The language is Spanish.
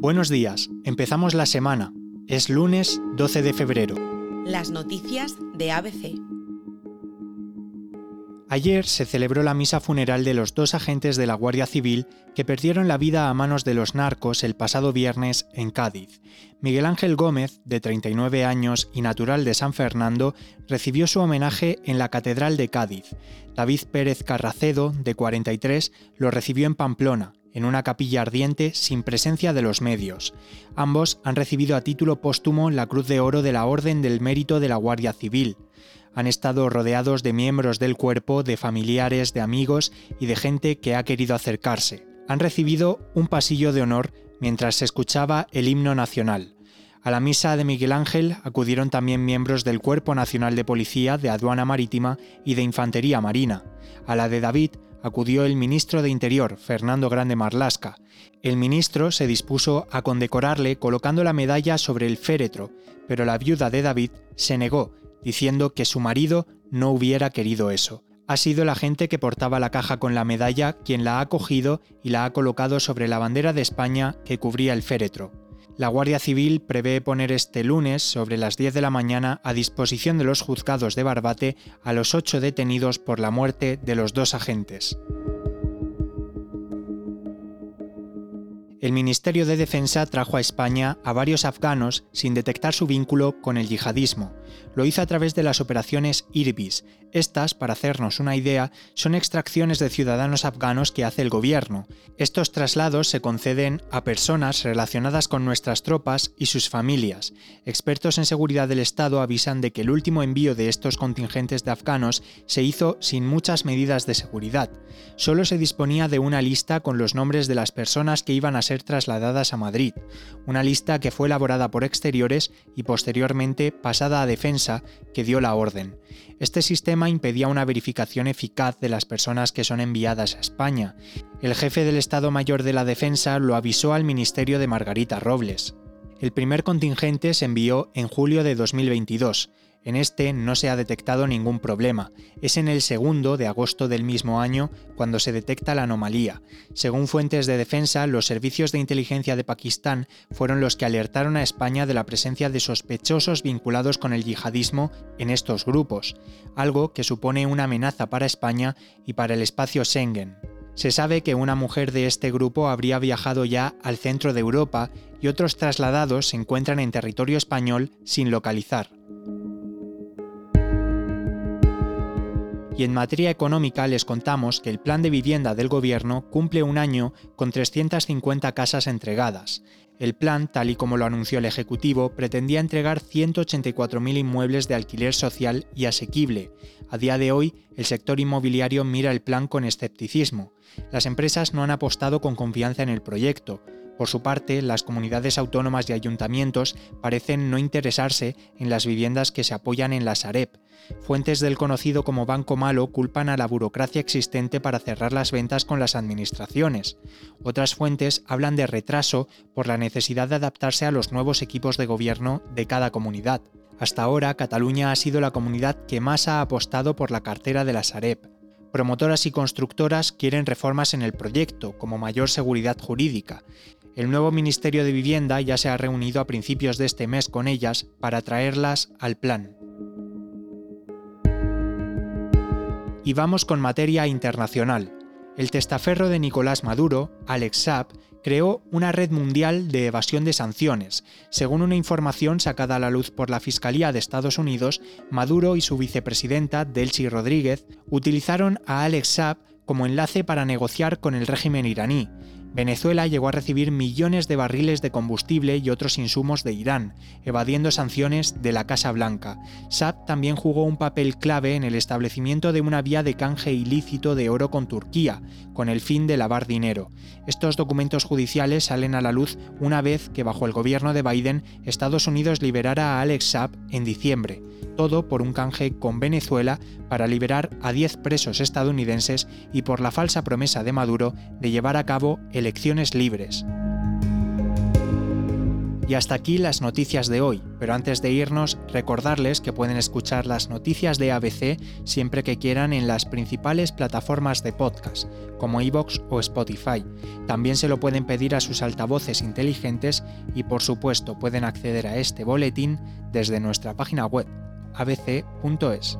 Buenos días, empezamos la semana. Es lunes 12 de febrero. Las noticias de ABC. Ayer se celebró la misa funeral de los dos agentes de la Guardia Civil que perdieron la vida a manos de los narcos el pasado viernes en Cádiz. Miguel Ángel Gómez, de 39 años y natural de San Fernando, recibió su homenaje en la Catedral de Cádiz. David Pérez Carracedo, de 43, lo recibió en Pamplona, en una capilla ardiente sin presencia de los medios. Ambos han recibido a título póstumo la Cruz de Oro de la Orden del Mérito de la Guardia Civil han estado rodeados de miembros del cuerpo, de familiares, de amigos y de gente que ha querido acercarse. Han recibido un pasillo de honor mientras se escuchaba el himno nacional. A la misa de Miguel Ángel acudieron también miembros del Cuerpo Nacional de Policía, de Aduana Marítima y de Infantería Marina. A la de David acudió el ministro de Interior, Fernando Grande Marlasca. El ministro se dispuso a condecorarle colocando la medalla sobre el féretro, pero la viuda de David se negó diciendo que su marido no hubiera querido eso. Ha sido la gente que portaba la caja con la medalla quien la ha cogido y la ha colocado sobre la bandera de España que cubría el féretro. La Guardia Civil prevé poner este lunes, sobre las 10 de la mañana, a disposición de los juzgados de Barbate a los ocho detenidos por la muerte de los dos agentes. El Ministerio de Defensa trajo a España a varios afganos sin detectar su vínculo con el yihadismo. Lo hizo a través de las operaciones IRBIS. Estas, para hacernos una idea, son extracciones de ciudadanos afganos que hace el gobierno. Estos traslados se conceden a personas relacionadas con nuestras tropas y sus familias. Expertos en seguridad del Estado avisan de que el último envío de estos contingentes de afganos se hizo sin muchas medidas de seguridad. Solo se disponía de una lista con los nombres de las personas que iban a ser trasladadas a Madrid, una lista que fue elaborada por exteriores y posteriormente pasada a defensa, que dio la orden. Este sistema impedía una verificación eficaz de las personas que son enviadas a España. El jefe del Estado Mayor de la Defensa lo avisó al Ministerio de Margarita Robles. El primer contingente se envió en julio de 2022 en este no se ha detectado ningún problema. Es en el segundo de agosto del mismo año cuando se detecta la anomalía. Según fuentes de defensa, los servicios de inteligencia de Pakistán fueron los que alertaron a España de la presencia de sospechosos vinculados con el yihadismo en estos grupos, algo que supone una amenaza para España y para el espacio Schengen. Se sabe que una mujer de este grupo habría viajado ya al centro de Europa y otros trasladados se encuentran en territorio español sin localizar. Y en materia económica les contamos que el plan de vivienda del gobierno cumple un año con 350 casas entregadas. El plan, tal y como lo anunció el Ejecutivo, pretendía entregar 184.000 inmuebles de alquiler social y asequible. A día de hoy, el sector inmobiliario mira el plan con escepticismo. Las empresas no han apostado con confianza en el proyecto. Por su parte, las comunidades autónomas y ayuntamientos parecen no interesarse en las viviendas que se apoyan en la Sareb. Fuentes del conocido como Banco Malo culpan a la burocracia existente para cerrar las ventas con las administraciones. Otras fuentes hablan de retraso por la necesidad de adaptarse a los nuevos equipos de gobierno de cada comunidad. Hasta ahora, Cataluña ha sido la comunidad que más ha apostado por la cartera de la Sareb. Promotoras y constructoras quieren reformas en el proyecto, como mayor seguridad jurídica. El nuevo Ministerio de Vivienda ya se ha reunido a principios de este mes con ellas para traerlas al plan. Y vamos con materia internacional. El testaferro de Nicolás Maduro, Alex Saab, creó una red mundial de evasión de sanciones. Según una información sacada a la luz por la Fiscalía de Estados Unidos, Maduro y su vicepresidenta, Delcy Rodríguez, utilizaron a Alex Saab como enlace para negociar con el régimen iraní. Venezuela llegó a recibir millones de barriles de combustible y otros insumos de Irán, evadiendo sanciones de la Casa Blanca. Saab también jugó un papel clave en el establecimiento de una vía de canje ilícito de oro con Turquía, con el fin de lavar dinero. Estos documentos judiciales salen a la luz una vez que bajo el gobierno de Biden Estados Unidos liberara a Alex Saab en diciembre todo por un canje con Venezuela para liberar a 10 presos estadounidenses y por la falsa promesa de Maduro de llevar a cabo elecciones libres. Y hasta aquí las noticias de hoy, pero antes de irnos, recordarles que pueden escuchar las noticias de ABC siempre que quieran en las principales plataformas de podcast, como iVoox o Spotify. También se lo pueden pedir a sus altavoces inteligentes y por supuesto pueden acceder a este boletín desde nuestra página web abc.es.